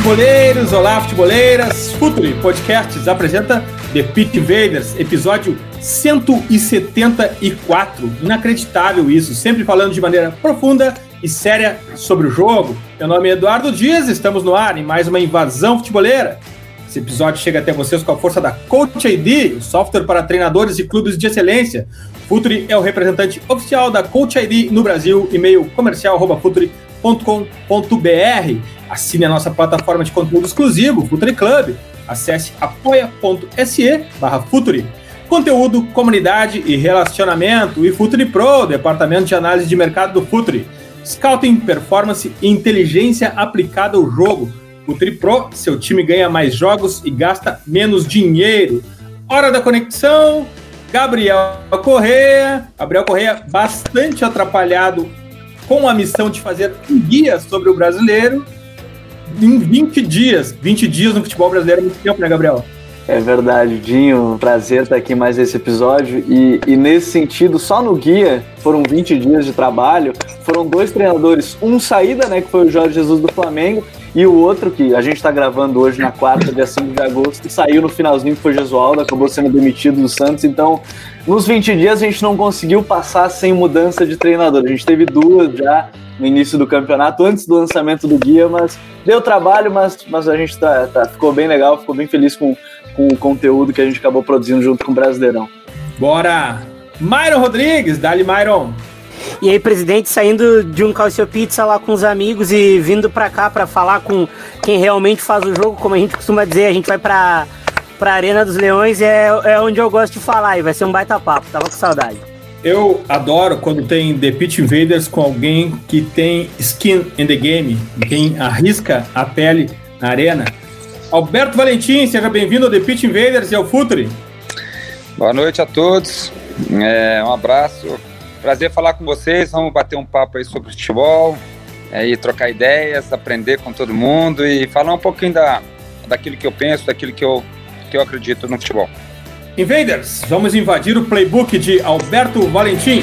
Futeboleiros! Olá, futeboleiras! Futuri Podcasts apresenta The Pit Invaders, episódio 174. Inacreditável isso, sempre falando de maneira profunda e séria sobre o jogo. Meu nome é Eduardo Dias, estamos no ar em mais uma invasão futeboleira. Esse episódio chega até vocês com a força da Coach ID, o software para treinadores e clubes de excelência. Futuri é o representante oficial da Coach ID no Brasil, e-mail comercial@futuri.com.br. Assine a nossa plataforma de conteúdo exclusivo, Futuri Club. Acesse apoia.se barra Futuri. Conteúdo, comunidade e relacionamento. E Futuri Pro, departamento de análise de mercado do Futuri. Scouting, performance e inteligência aplicada ao jogo. Futuri Pro, seu time ganha mais jogos e gasta menos dinheiro. Hora da conexão. Gabriel Correia. Gabriel Correia, bastante atrapalhado com a missão de fazer um guia sobre o brasileiro em 20 dias. 20 dias no futebol brasileiro é muito tempo, né, Gabriel? É verdade, Dinho. Prazer estar aqui mais esse episódio. E, e, nesse sentido, só no guia foram 20 dias de trabalho. Foram dois treinadores, um saída, né, que foi o Jorge Jesus do Flamengo, e o outro, que a gente está gravando hoje na quarta, dia 5 de agosto, saiu no finalzinho, que foi Gesualdo, acabou sendo demitido do Santos. Então, nos 20 dias, a gente não conseguiu passar sem mudança de treinador. A gente teve duas já no início do campeonato, antes do lançamento do guia, mas deu trabalho, mas, mas a gente tá, tá, ficou bem legal, ficou bem feliz com, com o conteúdo que a gente acabou produzindo junto com o Brasileirão. Bora! Myron Rodrigues, dali Myron! E aí, presidente, saindo de um Calcio Pizza lá com os amigos e vindo pra cá pra falar com quem realmente faz o jogo, como a gente costuma dizer, a gente vai pra, pra Arena dos Leões, é, é onde eu gosto de falar e vai ser um baita papo, tava com saudade. Eu adoro quando tem The Pitch Invaders com alguém que tem skin in the game, quem arrisca a pele na arena. Alberto Valentim, seja bem-vindo ao The Pitch Invaders e ao Futuri. Boa noite a todos, é, um abraço, prazer falar com vocês, vamos bater um papo aí sobre futebol, é, e trocar ideias, aprender com todo mundo e falar um pouquinho da, daquilo que eu penso, daquilo que eu, que eu acredito no futebol. Invaders, vamos invadir o playbook de Alberto Valentim.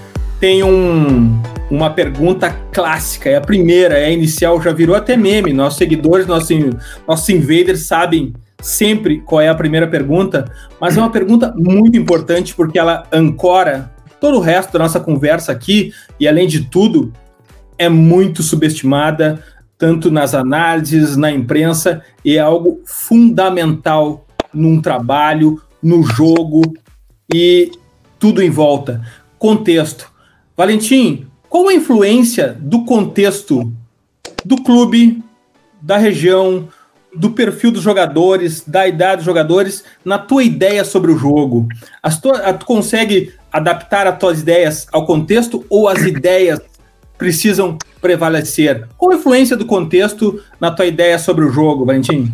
tem um, uma pergunta clássica, é a primeira, é a inicial, já virou até meme. Nossos seguidores, nossos, nossos invaders sabem sempre qual é a primeira pergunta, mas é uma pergunta muito importante porque ela ancora todo o resto da nossa conversa aqui e, além de tudo, é muito subestimada, tanto nas análises, na imprensa, e é algo fundamental num trabalho, no jogo e tudo em volta. Contexto. Valentim, qual a influência do contexto do clube, da região, do perfil dos jogadores, da idade dos jogadores, na tua ideia sobre o jogo? As tua, tu consegue adaptar as tuas ideias ao contexto ou as ideias precisam prevalecer? Qual a influência do contexto na tua ideia sobre o jogo, Valentim?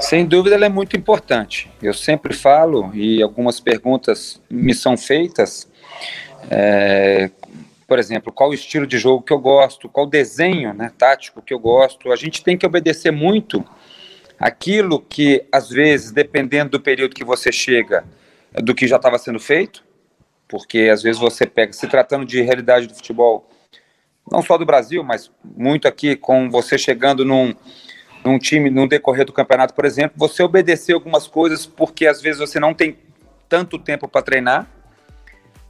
Sem dúvida, ela é muito importante. Eu sempre falo, e algumas perguntas me são feitas, é, por exemplo, qual o estilo de jogo que eu gosto, qual o desenho né, tático que eu gosto. A gente tem que obedecer muito aquilo que, às vezes, dependendo do período que você chega, do que já estava sendo feito, porque às vezes você pega, se tratando de realidade do futebol, não só do Brasil, mas muito aqui com você chegando num, num time no decorrer do campeonato, por exemplo, você obedecer algumas coisas porque às vezes você não tem tanto tempo para treinar,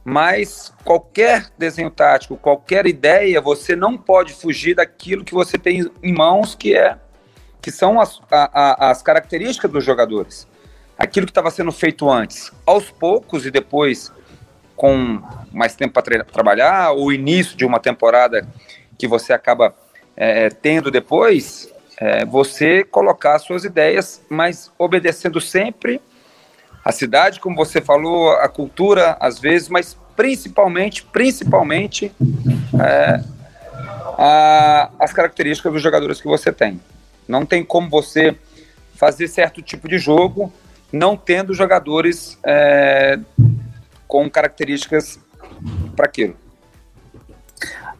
mas qualquer desenho tático, qualquer ideia, você não pode fugir daquilo que você tem em mãos, que é que são as, a, a, as características dos jogadores. Aquilo que estava sendo feito antes, aos poucos e depois com mais tempo para tra trabalhar, o início de uma temporada que você acaba é, tendo depois, é, você colocar suas ideias, mas obedecendo sempre a cidade, como você falou, a cultura, às vezes, mas principalmente, principalmente é, a, as características dos jogadores que você tem. Não tem como você fazer certo tipo de jogo não tendo jogadores é, com características para aquilo.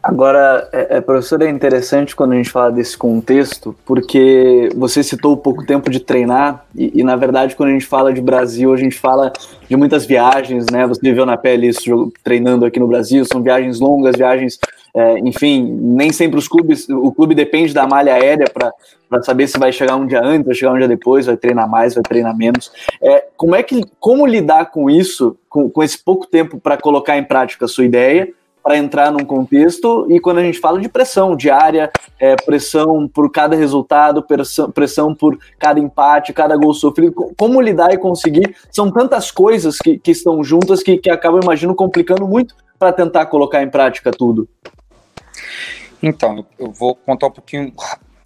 Agora, é, é, professor, é interessante quando a gente fala desse contexto, porque você citou pouco tempo de treinar, e, e, na verdade, quando a gente fala de Brasil, a gente fala de muitas viagens, né? Você viveu na pele isso treinando aqui no Brasil, são viagens longas, viagens, é, enfim, nem sempre os clubes, o clube depende da malha aérea para saber se vai chegar um dia antes, vai chegar um dia depois, vai treinar mais, vai treinar menos. É, como é que, como lidar com isso, com, com esse pouco tempo para colocar em prática a sua ideia? Para entrar num contexto e quando a gente fala de pressão diária, é, pressão por cada resultado, pressão, por cada empate, cada gol sofrido, como lidar e conseguir, são tantas coisas que, que estão juntas que, que acabam, imagino, complicando muito para tentar colocar em prática tudo. Então, eu vou contar um pouquinho,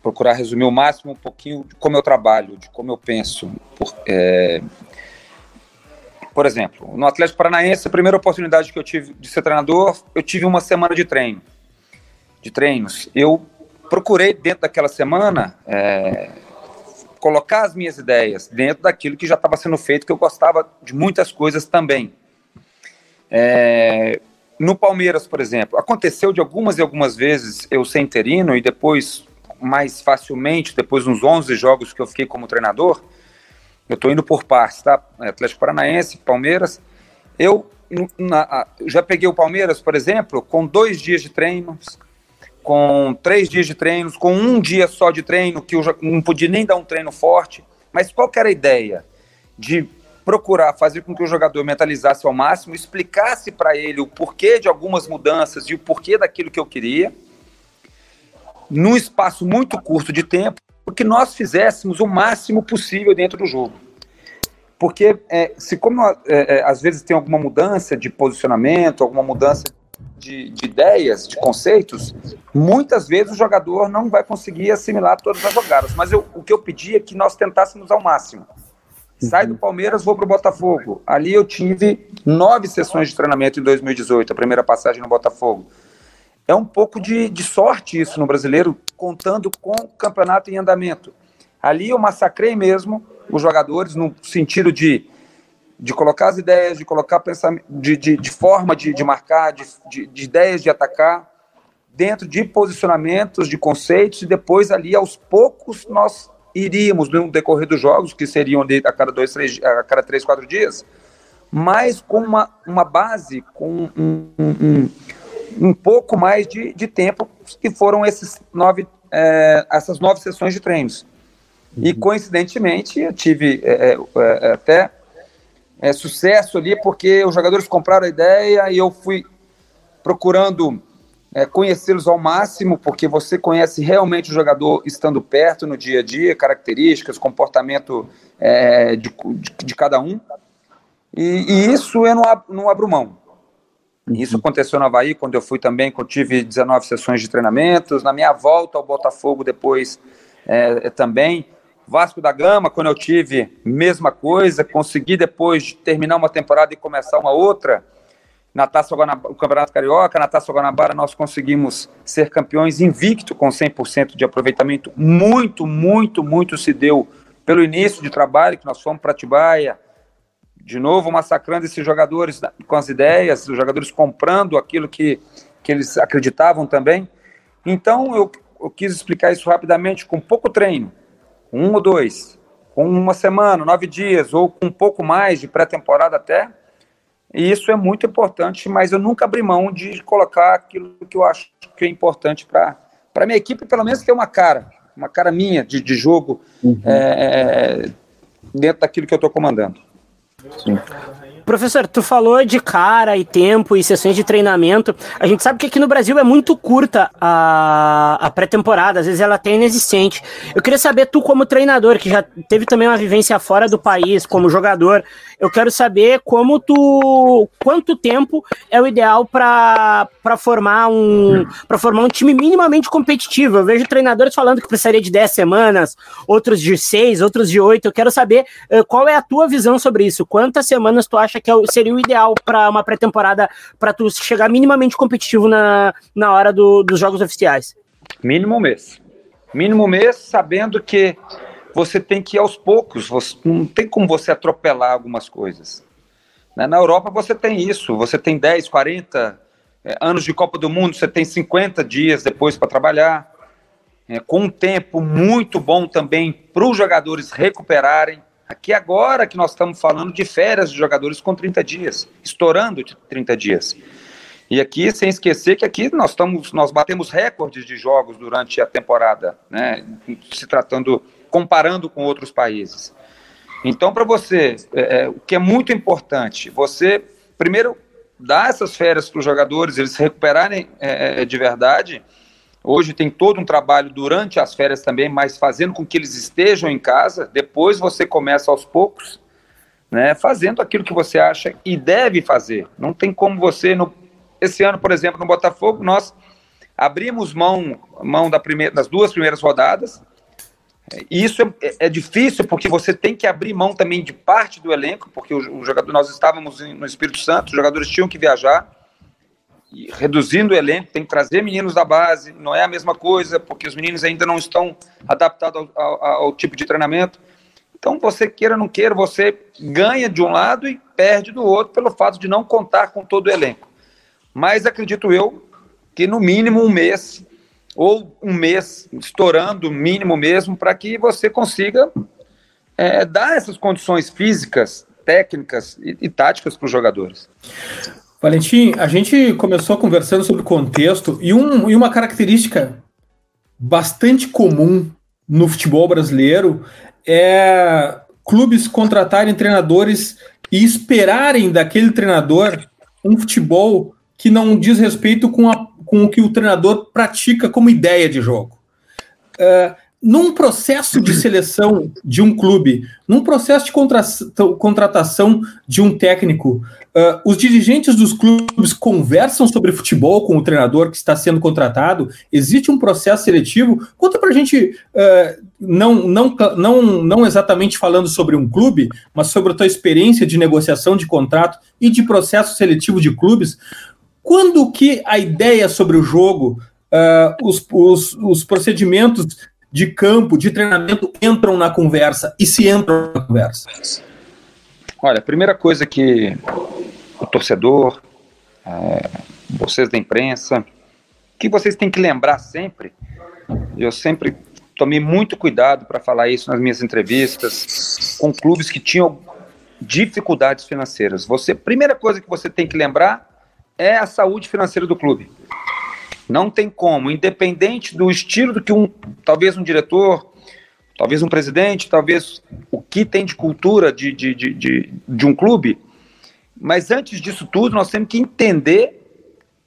procurar resumir o máximo um pouquinho de como eu trabalho, de como eu penso. Por, é, por exemplo, no Atlético Paranaense, a primeira oportunidade que eu tive de ser treinador, eu tive uma semana de treino, de treinos. Eu procurei dentro daquela semana é, colocar as minhas ideias dentro daquilo que já estava sendo feito, que eu gostava de muitas coisas também. É, no Palmeiras, por exemplo, aconteceu de algumas e algumas vezes eu ser interino e depois, mais facilmente, depois uns 11 jogos que eu fiquei como treinador, eu estou indo por partes, tá? Atlético Paranaense, Palmeiras. Eu na, já peguei o Palmeiras, por exemplo, com dois dias de treinos, com três dias de treinos, com um dia só de treino, que eu não podia nem dar um treino forte. Mas qual era a ideia? De procurar fazer com que o jogador mentalizasse ao máximo, explicasse para ele o porquê de algumas mudanças e o porquê daquilo que eu queria, num espaço muito curto de tempo, porque nós fizéssemos o máximo possível dentro do jogo. Porque é, se como é, é, às vezes tem alguma mudança de posicionamento, alguma mudança de, de, ideias, de conceitos, muitas vezes o jogador não vai conseguir assimilar todas as jogadas. Mas eu, o que eu pedi é que nós tentássemos ao máximo. Sai do Palmeiras, vou para o Botafogo. Ali eu tive nove sessões de treinamento em 2018, a primeira passagem no Botafogo é um pouco de, de sorte isso no brasileiro, contando com o campeonato em andamento. Ali eu massacrei mesmo os jogadores no sentido de, de colocar as ideias, de colocar pensamento, de, de, de forma de, de marcar, de, de, de ideias de atacar, dentro de posicionamentos, de conceitos, e depois ali aos poucos nós iríamos no decorrer dos jogos, que seriam ali a cada dois, três, a cada três, quatro dias, mas com uma, uma base, com um, um, um pouco mais de, de tempo, que foram esses nove, é, essas nove sessões de treinos. Uhum. E, coincidentemente, eu tive é, é, é até é, sucesso ali, porque os jogadores compraram a ideia e eu fui procurando é, conhecê-los ao máximo, porque você conhece realmente o jogador estando perto no dia a dia, características, comportamento de, de, de, cada um. E, e, isso eu não, não abro mão. Isso aconteceu no Havaí, quando eu fui também, quando tive 19 sessões de treinamentos. Na minha volta ao Botafogo, depois é, também. Vasco da Gama, quando eu tive, mesma coisa. Consegui depois de terminar uma temporada e começar uma outra. Na Taça Guanabara, o Campeonato Carioca, na Taça Guanabara, nós conseguimos ser campeões invicto, com 100% de aproveitamento. Muito, muito, muito se deu pelo início de trabalho, que nós fomos para Atibaia, de novo massacrando esses jogadores com as ideias, os jogadores comprando aquilo que, que eles acreditavam também. Então eu, eu quis explicar isso rapidamente com pouco treino, um ou dois, com uma semana, nove dias, ou com um pouco mais de pré-temporada até, E isso é muito importante, mas eu nunca abri mão de colocar aquilo que eu acho que é importante para a minha equipe, pelo menos ter uma cara, uma cara minha de, de jogo uhum. é, dentro daquilo que eu estou comandando. Sim. Professor, tu falou de cara e tempo e sessões de treinamento. A gente sabe que aqui no Brasil é muito curta a, a pré-temporada, às vezes ela é até inexistente. Eu queria saber, tu como treinador, que já teve também uma vivência fora do país, como jogador, eu quero saber como tu. quanto tempo é o ideal para formar um para formar um time minimamente competitivo. Eu vejo treinadores falando que precisaria de 10 semanas, outros de 6, outros de 8. Eu quero saber uh, qual é a tua visão sobre isso. Quantas semanas tu acha que é seria o ideal para uma pré-temporada para tu chegar minimamente competitivo na, na hora do, dos jogos oficiais? Mínimo mês. Mínimo mês, sabendo que você tem que ir aos poucos, você, não tem como você atropelar algumas coisas. Né? Na Europa você tem isso, você tem 10, 40 é, anos de Copa do Mundo, você tem 50 dias depois para trabalhar, é, com um tempo muito bom também para os jogadores recuperarem. Aqui agora que nós estamos falando de férias de jogadores com 30 dias, estourando de 30 dias. E aqui, sem esquecer que aqui nós estamos, nós batemos recordes de jogos durante a temporada, né? Se tratando comparando com outros países. Então, para você, é, é, o que é muito importante, você primeiro dar essas férias para os jogadores, eles se recuperarem é, é, de verdade. Hoje tem todo um trabalho durante as férias também, mas fazendo com que eles estejam em casa. Depois você começa aos poucos, né, fazendo aquilo que você acha e deve fazer. Não tem como você no esse ano, por exemplo, no Botafogo, nós abrimos mão mão da primeira, das duas primeiras rodadas isso é, é, difícil porque você tem que abrir mão também de parte do elenco, porque o, o jogador, nós estávamos no Espírito Santo, os jogadores tinham que viajar, e reduzindo o elenco, tem que trazer meninos da base, não é a mesma coisa, porque os meninos ainda não estão adaptados ao, ao, ao tipo de treinamento. Então, você queira ou não queira, você ganha de um lado e perde do outro pelo fato de não contar com todo o elenco. Mas acredito eu que no mínimo um mês ou um mês, estourando, mínimo mesmo, para que você consiga é, dar essas condições físicas, técnicas e, e táticas para os jogadores. Valentim, a gente começou conversando sobre contexto e, um, e uma característica bastante comum no futebol brasileiro é clubes contratarem treinadores e esperarem daquele treinador um futebol que não diz respeito com a com o que o treinador pratica como ideia de jogo. Uh, num processo de seleção de um clube, num processo de contra contratação de um técnico, uh, os dirigentes dos clubes conversam sobre futebol com o treinador que está sendo contratado? Existe um processo seletivo? Conta para a gente, uh, não, não, não, não exatamente falando sobre um clube, mas sobre a tua experiência de negociação de contrato e de processo seletivo de clubes. Quando que a ideia sobre o jogo, uh, os, os, os procedimentos de campo, de treinamento entram na conversa e se entram na conversa? Olha, a primeira coisa que o torcedor, é, vocês da imprensa, que vocês têm que lembrar sempre, eu sempre tomei muito cuidado para falar isso nas minhas entrevistas com clubes que tinham dificuldades financeiras. Você, primeira coisa que você tem que lembrar é a saúde financeira do clube. Não tem como, independente do estilo do que um, talvez um diretor, talvez um presidente, talvez o que tem de cultura de, de, de, de, de um clube, mas antes disso tudo, nós temos que entender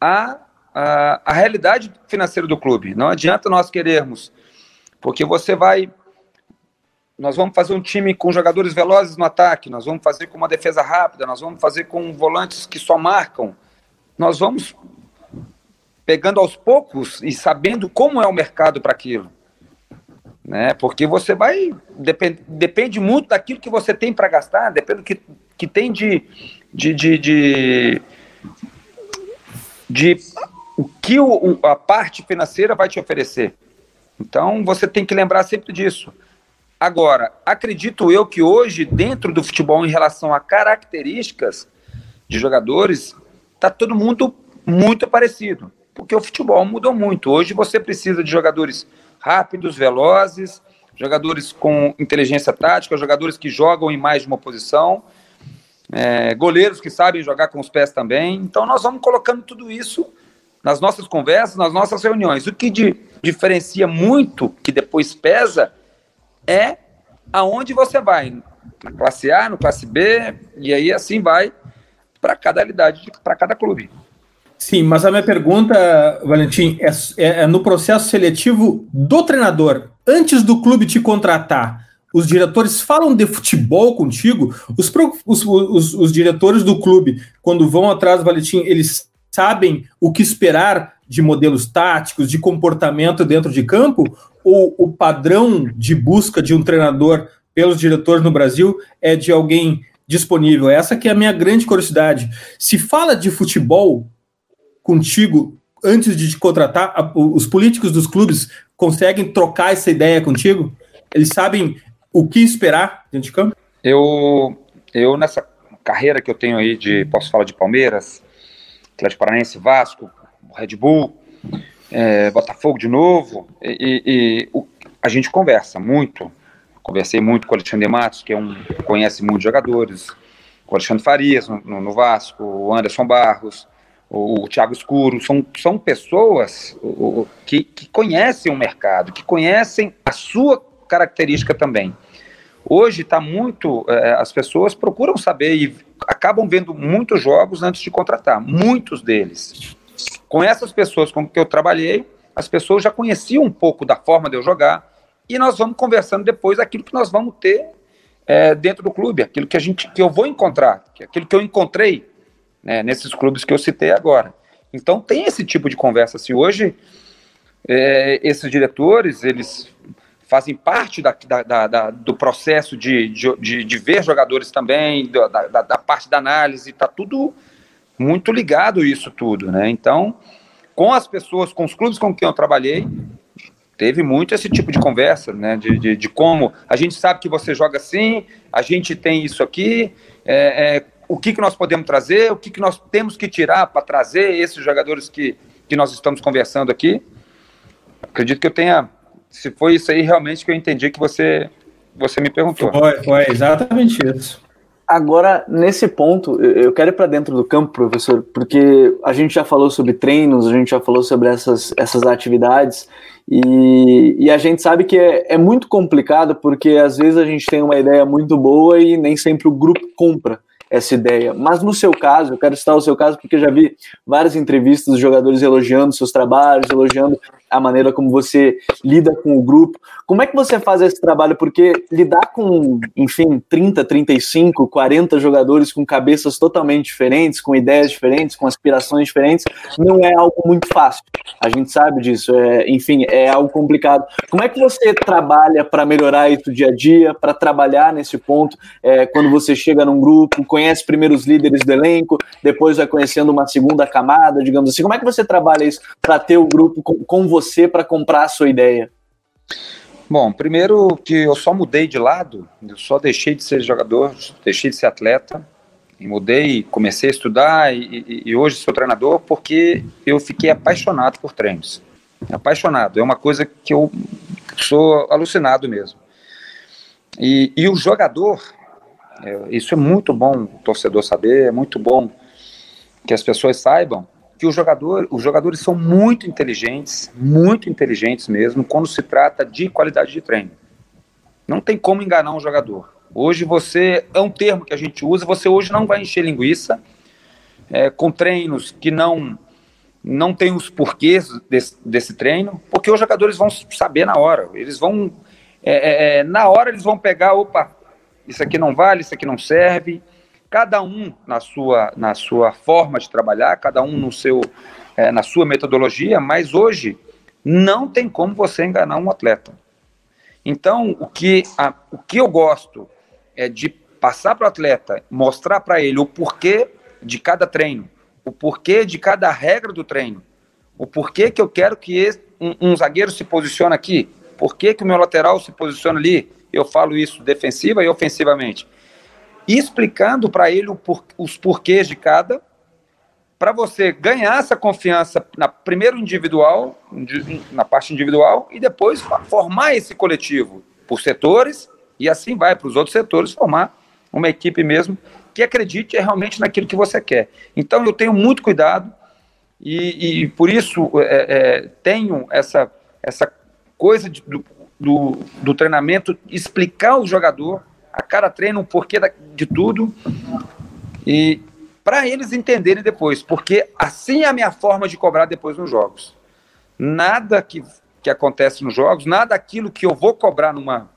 a, a, a realidade financeira do clube. Não adianta nós querermos, porque você vai nós vamos fazer um time com jogadores velozes no ataque, nós vamos fazer com uma defesa rápida, nós vamos fazer com volantes que só marcam nós vamos pegando aos poucos e sabendo como é o mercado para aquilo. Né? Porque você vai. Depende, depende muito daquilo que você tem para gastar, depende do que, que tem de, de, de, de, de o que o, a parte financeira vai te oferecer. Então você tem que lembrar sempre disso. Agora, acredito eu que hoje, dentro do futebol, em relação a características de jogadores, tá todo mundo muito parecido, porque o futebol mudou muito. Hoje você precisa de jogadores rápidos, velozes, jogadores com inteligência tática, jogadores que jogam em mais de uma posição. é, goleiros que sabem jogar com os pés também. Então nós vamos colocando tudo isso nas nossas conversas, nas nossas reuniões. O que di diferencia muito, que depois pesa, é aonde você vai. Na classe A, no classe B, e aí assim vai para cada realidade, para cada clube. Sim, mas a minha pergunta, Valentim, é, é, é, no processo seletivo do treinador, antes do clube te contratar, os diretores falam de futebol contigo? Os, os, os, os diretores do clube, quando vão atrás Valentim, eles sabem o que esperar de modelos táticos, de comportamento dentro de campo? Ou o padrão de busca de um treinador pelos diretores no Brasil é de alguém disponível? Essa que é a minha grande curiosidade. Se fala de futebol contigo antes de te contratar? Os políticos dos clubes conseguem trocar essa ideia contigo? Eles sabem o que esperar dentro de campo? Eu, eu nessa carreira que eu tenho aí de, posso falar de Palmeiras, Atlético Paranaense, Vasco, Red Bull, é, Botafogo de novo, e, e o, a gente conversa muito. Conversei muito com o Alexandre Matos, que é um conhece muitos jogadores, com o Alexandre Farias no, no Vasco, o Anderson Barros, o, o Thiago Escuro, são, são pessoas o, que, que conhecem o mercado, que conhecem a sua característica também. Hoje está muito, é, as pessoas procuram saber e acabam vendo muitos jogos antes de contratar, muitos deles. Com essas pessoas com que eu trabalhei, as pessoas já conheciam um pouco da forma de eu jogar e nós vamos conversando depois aquilo que nós vamos ter é, dentro do clube, aquilo que a gente, que eu vou encontrar, aquilo que eu encontrei né, nesses clubes que eu citei agora. Então tem esse tipo de conversa. Assim, hoje, é, esses diretores, eles fazem parte da, da, da, do processo de, de, de, ver jogadores também, da, da parte da análise, está tudo muito ligado isso tudo, né? Então, com as pessoas, com os clubes com quem eu trabalhei, teve muito esse tipo de conversa, né? De, de, de como a gente sabe que você joga assim, a gente tem isso aqui, é, é, o que, que nós podemos trazer, o que, que nós temos que tirar para trazer esses jogadores que, que nós estamos conversando aqui. Acredito que eu tenha. Se foi isso aí realmente que eu entendi que você, você me perguntou. Foi, foi exatamente isso. Agora, nesse ponto, eu quero ir para dentro do campo, professor, porque a gente já falou sobre treinos, a gente já falou sobre essas, essas atividades, e, e a gente sabe que é, é muito complicado, porque às vezes a gente tem uma ideia muito boa e nem sempre o grupo compra essa ideia. Mas no seu caso, eu quero citar o seu caso porque já vi várias entrevistas dos jogadores elogiando seus trabalhos, elogiando a maneira como você lida com o grupo. Como é que você faz esse trabalho? Porque lidar com, enfim, 30, 35, 40 jogadores com cabeças totalmente diferentes, com ideias diferentes, com aspirações diferentes, não é algo muito fácil. A gente sabe disso. É, enfim, é algo complicado. Como é que você trabalha para melhorar isso dia a dia, para trabalhar nesse ponto, é, quando você chega num grupo, conhece primeiro os líderes do elenco, depois vai conhecendo uma segunda camada, digamos assim. Como é que você trabalha isso para ter o grupo com, com você para comprar a sua ideia? Bom, primeiro que eu só mudei de lado, eu só deixei de ser jogador, deixei de ser atleta, e mudei, comecei a estudar e, e, hoje sou treinador porque eu fiquei apaixonado por treinos. Apaixonado, é uma coisa que eu sou alucinado mesmo. E, e o jogador, isso é muito bom o torcedor saber, é muito bom que as pessoas saibam que o jogador, os jogadores são muito inteligentes, muito inteligentes mesmo, quando se trata de qualidade de treino. Não tem como enganar um jogador. Hoje você, é um termo que a gente usa, você hoje não vai encher linguiça é, com treinos que não não tem os porquês desse, desse, treino, porque os jogadores vão saber na hora. Eles vão, é, é, é na hora eles vão pegar, opa, isso aqui não vale, isso aqui não serve, cada um na sua, na sua forma de trabalhar, cada um no seu, é, na sua metodologia, mas hoje não tem como você enganar um atleta. Então, o que, a, o que eu gosto é de passar para o atleta, mostrar para ele o porquê de cada treino, o porquê de cada regra do treino, o porquê que eu quero que esse, um, um, zagueiro se posicione aqui, porquê que o meu lateral se posiciona ali, eu falo isso defensiva e ofensivamente explicando para ele os porquês de cada, para você ganhar essa confiança na primeiro individual, na parte individual, e depois formar esse coletivo por setores, e assim vai para os outros setores formar uma equipe mesmo que acredite realmente naquilo que você quer. Então eu tenho muito cuidado e, e por isso é, é, tenho essa, essa coisa de, do, do, do, treinamento, explicar ao jogador a cada treino o porquê da, de tudo e para eles entenderem depois, porque assim é a minha forma de cobrar depois nos jogos. Nada que, que acontece nos jogos, nada aquilo que eu vou cobrar numa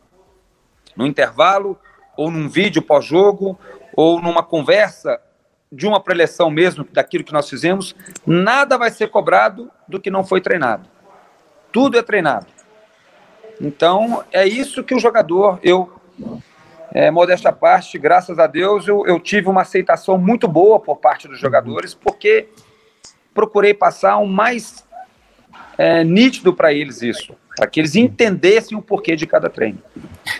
no intervalo ou num vídeo pós-jogo ou numa conversa de uma preleção mesmo daquilo que nós fizemos, nada vai ser cobrado do que não foi treinado. Tudo é treinado. Então, é isso que o jogador, eu, é, modesta parte, graças a Deus, eu, eu tive uma aceitação muito boa por parte dos jogadores, porque procurei passar o mais é, nítido para eles isso para que eles entendessem o porquê de cada treino.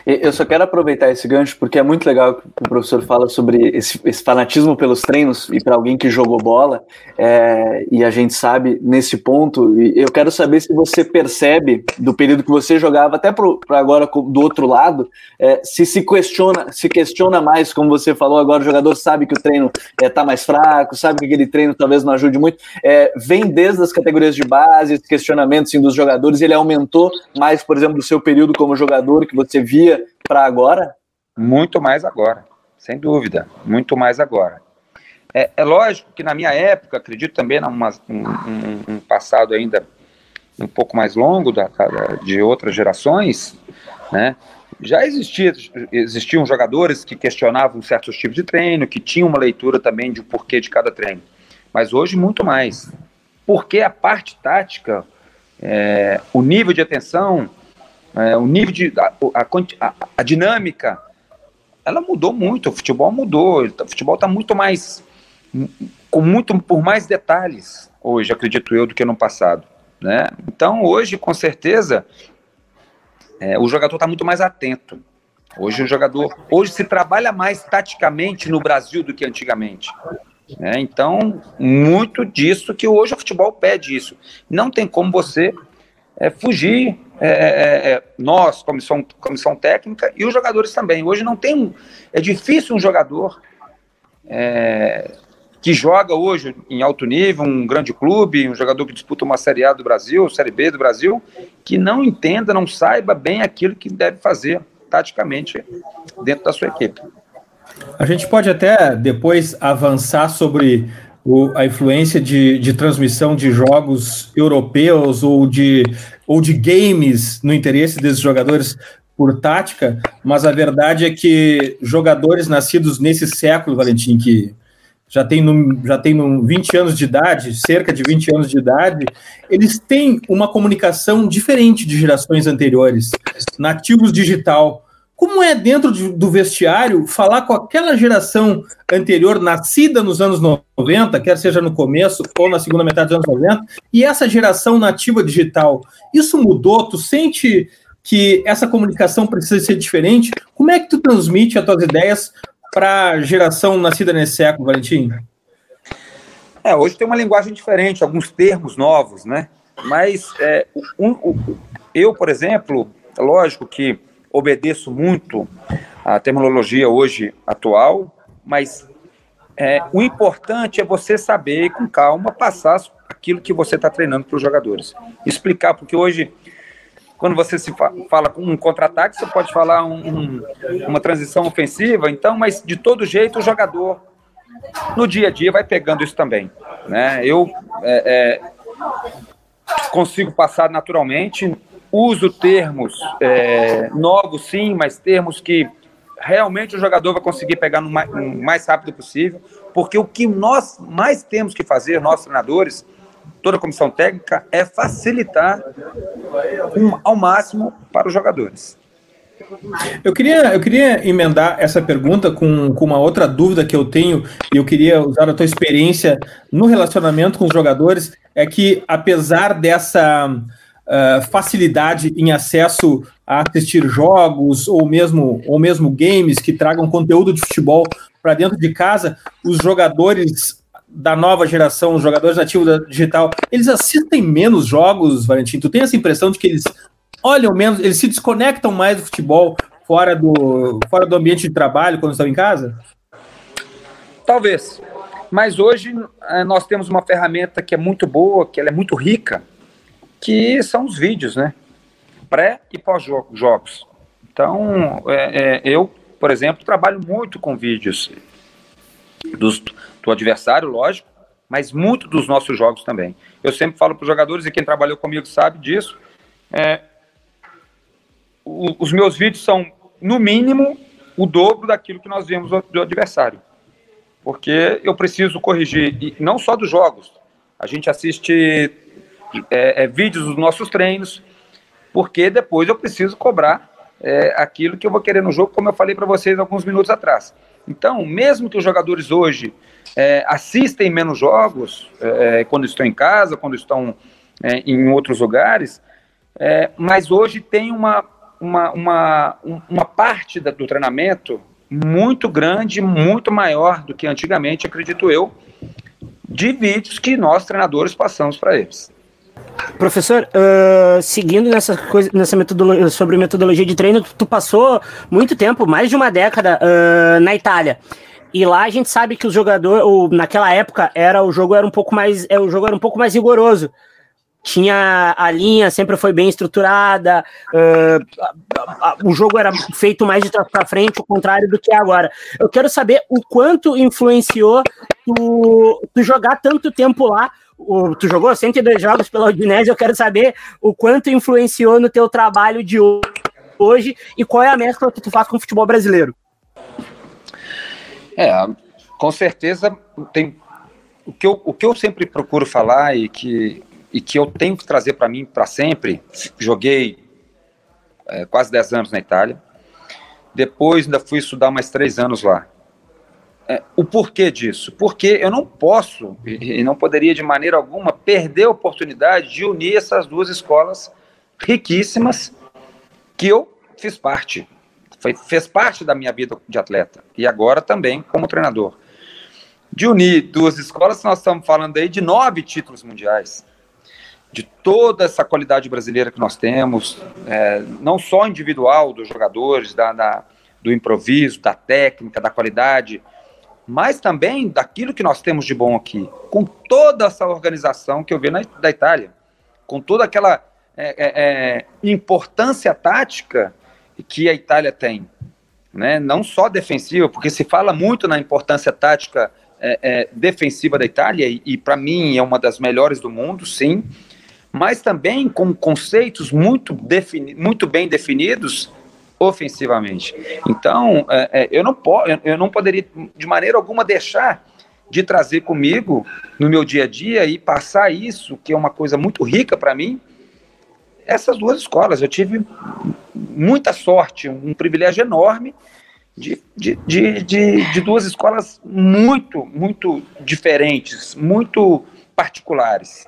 Eu só quero aproveitar esse gancho porque é muito legal que o professor fala sobre esse, esse fanatismo pelos treinos e para alguém que jogou bola é, e a gente sabe nesse ponto. eu quero saber se você percebe do período que você jogava até para agora do outro lado, é, se se questiona, se questiona mais, como você falou agora, o jogador sabe que o treino está é, tá mais fraco, sabe que aquele treino talvez não ajude muito. É, vem desde as categorias de base, esse questionamento assim, dos jogadores, ele aumentou mais, por exemplo, do seu período como jogador que você via para agora? Muito mais agora, sem dúvida, muito mais agora. É, é lógico que na minha época, acredito também num um, um, passado ainda um pouco mais longo da, de outras gerações, né? Já existia, existiam jogadores que questionavam certos tipos de treino, que tinham uma leitura também de porquê de cada treino. Mas hoje muito mais. Porque a parte tática, é, o nível de atenção, é, o nível de. A, a, a, dinâmica, ela mudou muito, o futebol mudou, o futebol está muito mais. com muito por mais detalhes hoje, acredito eu, do que no passado. Né? Então, hoje, com certeza, é, o jogador está muito mais atento. Hoje o jogador, hoje se trabalha mais taticamente no Brasil do que antigamente. Né? Então, muito disso que hoje o futebol pede isso. Não tem como você é, fugir, é, é, é, é, nós, comissão, comissão técnica, e os jogadores também. Hoje não tem. É difícil um jogador é, que joga hoje em alto nível, um grande clube, um jogador que disputa uma Série A do Brasil, Série B do Brasil, que não entenda, não saiba bem aquilo que deve fazer taticamente dentro da sua equipe. A gente pode até depois avançar sobre o, a influência de, de transmissão de jogos europeus ou de, ou de games no interesse desses jogadores por tática, mas a verdade é que jogadores nascidos nesse século, Valentim, que já tem, já tem no 20 anos de idade, cerca de 20 anos de idade, eles têm uma comunicação diferente de gerações anteriores, nativos digital. Como é dentro de, do vestiário falar com aquela geração anterior, nascida nos anos 90, quer seja no começo ou na segunda metade dos anos 90, e essa geração nativa digital? Isso mudou? Tu sente que essa comunicação precisa ser diferente? Como é que tu transmite as tuas ideias para a geração nascida nesse século, Valentim? É, hoje tem uma linguagem diferente, alguns termos novos, né? Mas é, um, um, eu, por exemplo, é lógico que obedeço muito à terminologia hoje atual, mas é, o importante é você saber, com calma, passar aquilo que você está treinando para os jogadores. Explicar, porque hoje, quando você se fala com um contra-ataque, você pode falar um, um, uma transição ofensiva, então, mas de todo jeito o jogador, no dia a dia, vai pegando isso também. Né? Eu é, é, consigo passar naturalmente, uso termos é, novos, sim, mas termos que realmente o jogador vai conseguir pegar no mais, no mais rápido possível, porque o que nós mais temos que fazer, nós treinadores, toda a comissão técnica, é facilitar um, ao máximo para os jogadores. Eu queria, eu queria emendar essa pergunta com, com uma outra dúvida que eu tenho, e eu queria usar a tua experiência no relacionamento com os jogadores, é que apesar dessa uh, facilidade em acesso a assistir jogos ou mesmo, ou mesmo games que tragam conteúdo de futebol para dentro de casa, os jogadores da nova geração, os jogadores nativos da digital, eles assistem menos jogos, Valentim? Tu tem essa impressão de que eles olham menos, eles se desconectam mais do futebol fora do, fora do ambiente de trabalho quando estão em casa? Talvez. Mas hoje é, nós temos uma ferramenta que é muito boa, que ela é muito rica, que são os vídeos, né? Pré e pós-jogos. Então, é, é, eu, por exemplo, trabalho muito com vídeos dos, do adversário, lógico, mas muito dos nossos jogos também. Eu sempre falo para os jogadores, e quem trabalhou comigo sabe disso, é, o, os meus vídeos são, no mínimo, o dobro daquilo que nós vemos do, adversário. Porque eu preciso corrigir, e não só dos jogos, a gente assiste é, é, vídeos dos nossos treinos, porque depois eu preciso cobrar é, aquilo que eu vou querer no jogo, como eu falei para vocês alguns minutos atrás. Então, mesmo que os jogadores hoje é, assistem menos jogos, é, quando estão em casa, quando estão é, em outros lugares, é, mas hoje tem uma, uma, uma, uma parte da, do treinamento muito grande, muito maior do que antigamente, acredito eu, de vídeos que nós treinadores passamos para eles. Professor, uh, seguindo nessa coisa, nessa metodologia sobre metodologia de treino, tu passou muito tempo, mais de uma década, uh, na Itália. E lá a gente sabe que o jogador, naquela época, era o jogo era um pouco mais, é, o jogo era um pouco mais rigoroso. Tinha a linha, sempre foi bem estruturada, uh, a, a, o jogo era feito mais de trás para frente, o contrário do que é agora. Eu quero saber o quanto influenciou tu, tu jogar tanto tempo lá o, tu jogou 102 jogos pela Udinese, eu quero saber o quanto influenciou no teu trabalho de hoje e qual é a mescla que tu faz com o futebol brasileiro. É, com certeza tem o que eu, o que eu sempre procuro falar e que, e que eu tenho que trazer para mim para sempre. Joguei é, quase 10 anos na Itália, depois ainda fui estudar mais três anos lá é, o porquê disso? Porque eu não posso e não poderia de maneira alguma perder a oportunidade de unir essas duas escolas riquíssimas que eu fiz parte. Foi, fez parte da minha vida de atleta e agora também como treinador. De unir duas escolas, nós estamos falando aí de nove títulos mundiais, de toda essa qualidade brasileira que nós temos, é, não só individual dos jogadores, da, da, do improviso, da técnica, da qualidade, mas também daquilo que nós temos de bom aqui, com toda essa organização que eu vi na, da Itália, com toda aquela é, é, é, importância tática que a Itália tem, né? não só defensiva, porque se fala muito na importância tática é, é, defensiva da Itália, e, e para mim é uma das melhores do mundo, sim, mas também com conceitos muito, defini muito bem definidos ofensivamente. Então, é, é, eu, não po eu não poderia, de maneira alguma, deixar de trazer comigo no meu dia a dia e passar isso, que é uma coisa muito rica para mim, essas duas escolas. Eu tive muita sorte, um privilégio enorme de, de, de, de, de duas escolas muito, muito diferentes, muito particulares.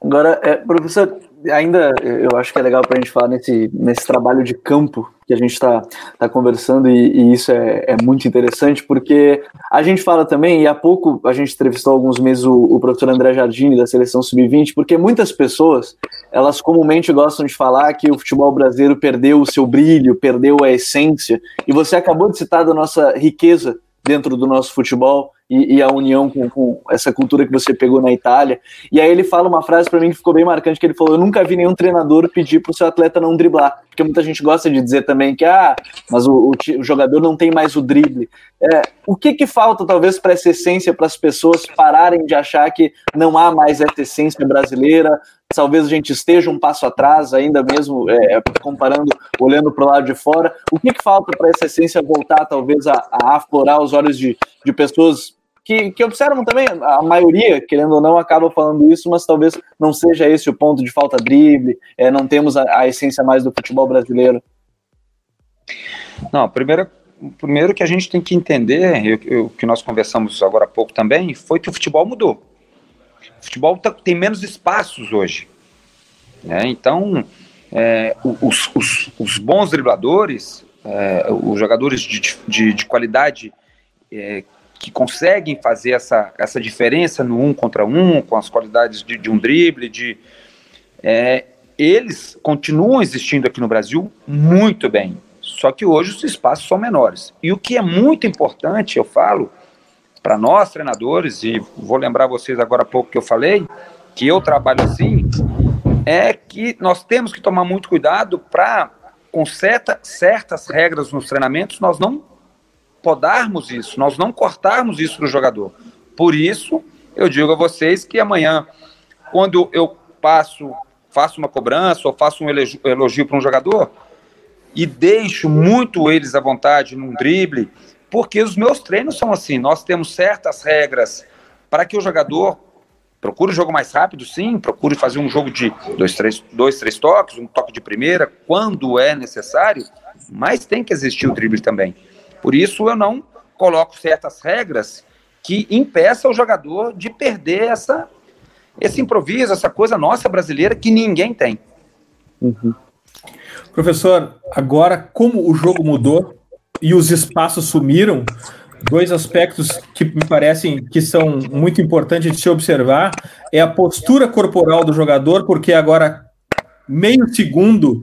Agora, é, professor, ainda eu acho que é legal para a gente falar nesse, nesse trabalho de campo que a gente está tá conversando e, e isso é, é, muito interessante porque a gente fala também, e há pouco a gente entrevistou alguns meses o, o professor André Jardini da Seleção Sub-20, porque muitas pessoas, elas comumente gostam de falar que o futebol brasileiro perdeu o seu brilho, perdeu a essência, e você acabou de citar da nossa riqueza dentro do nosso futebol, e, e a união com, com, essa cultura que você pegou na Itália. E aí ele fala uma frase para mim que ficou bem marcante, que ele falou, eu nunca vi nenhum treinador pedir para o seu atleta não driblar, porque muita gente gosta de dizer também que, ah, mas o, o, o jogador não tem mais o drible. É, o que que falta, talvez, para essa essência, para as pessoas pararem de achar que não há mais essa essência brasileira, talvez a gente esteja um passo atrás, ainda mesmo é, comparando, olhando para o lado de fora. O que, que falta para essa essência voltar, talvez, a, a aflorar os olhos de, de pessoas que, que observam também, a maioria, querendo ou não, acaba falando isso, mas talvez não seja esse o ponto de falta drible, é, não temos a, a essência mais do futebol brasileiro. Não, primeiro, primeiro que a gente tem que entender, o que nós conversamos agora há pouco também, foi que o futebol mudou. O futebol tá, tem menos espaços hoje. Né? Então, é, os, os, os, bons dribladores, é, os jogadores de, de, de qualidade é, que conseguem fazer essa, essa diferença no um contra um, com as qualidades de, de um drible, de, é, eles continuam existindo aqui no Brasil muito bem. Só que hoje os espaços são menores. E o que é muito importante, eu falo, para nós treinadores, e vou lembrar vocês agora há pouco que eu falei, que eu trabalho assim, é que nós temos que tomar muito cuidado para, com certa, certas regras nos treinamentos, nós não podarmos isso, nós não cortarmos isso do jogador. Por isso, eu digo a vocês que amanhã, quando eu passo, faço uma cobrança ou faço um elogio para um jogador e deixo muito eles à vontade num drible, porque os meus treinos são assim, nós temos certas regras para que o jogador procure o jogo mais rápido, sim, procure fazer um jogo de dois três, dois, três toques, um toque de primeira, quando é necessário, mas tem que existir o drible também. Por isso eu não coloco certas regras que impeçam o jogador de perder essa, esse improviso, essa coisa nossa brasileira que ninguém tem. Uhum. Professor, agora como o jogo mudou e os espaços sumiram, dois aspectos que me parecem que são muito importantes de se observar é a postura corporal do jogador, porque agora meio segundo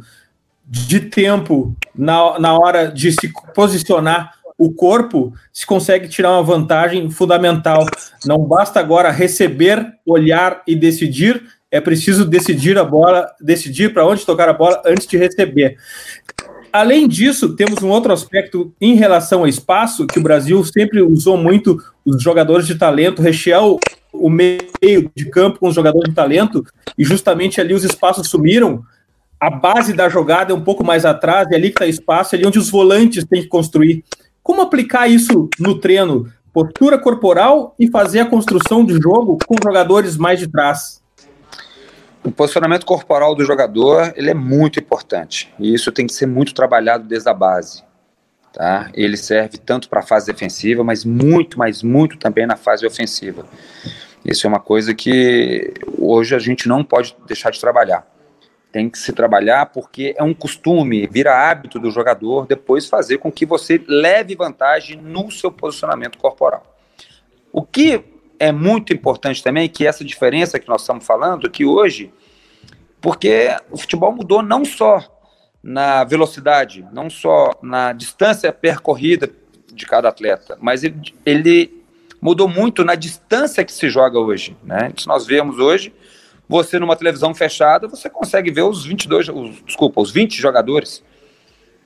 de tempo na, na hora de se posicionar o corpo, se consegue tirar uma vantagem fundamental. Não basta agora receber, olhar e decidir, é preciso decidir a bola, decidir para onde tocar a bola antes de receber. Além disso, temos um outro aspecto em relação ao espaço, que o Brasil sempre usou muito os jogadores de talento, rechear o, o meio de campo com os jogadores de talento, e justamente ali os espaços sumiram, a base da jogada é um pouco mais atrás, e ali que está espaço, é ali onde os volantes têm que construir. Como aplicar isso no treino? Postura corporal e fazer a construção de jogo com jogadores mais de trás. O posicionamento corporal do jogador ele é muito importante e isso tem que ser muito trabalhado desde a base. Tá? Ele serve tanto para a fase defensiva, mas muito, mas muito também na fase ofensiva. Isso é uma coisa que hoje a gente não pode deixar de trabalhar tem que se trabalhar porque é um costume, vira hábito do jogador depois fazer com que você leve vantagem no seu posicionamento corporal. O que é muito importante também, que essa diferença que nós estamos falando, que hoje, porque o futebol mudou não só na velocidade, não só na distância percorrida de cada atleta, mas ele, ele mudou muito na distância que se joga hoje. Né? Nós vemos hoje você numa televisão fechada, você consegue ver os 22, os, desculpa, os 20 jogadores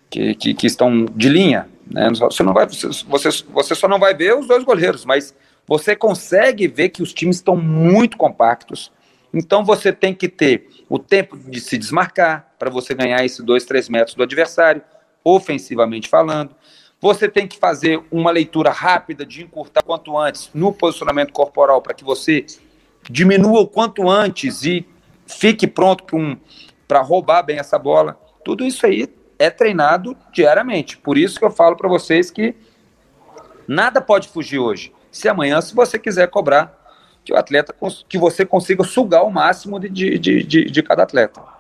que, que, que estão de linha. Né? Você, não vai, você, você só não vai ver os dois goleiros, mas você consegue ver que os times estão muito compactos. Então você tem que ter o tempo de se desmarcar para você ganhar esses dois, três metros do adversário, ofensivamente falando. Você tem que fazer uma leitura rápida de encurtar quanto antes no posicionamento corporal para que você diminua o quanto antes e fique pronto para um, roubar bem essa bola. Tudo isso aí é treinado diariamente. Por isso que eu falo para vocês que nada pode fugir hoje. Se amanhã, se você quiser cobrar, que o atleta que você consiga sugar o máximo de, de, de, de cada atleta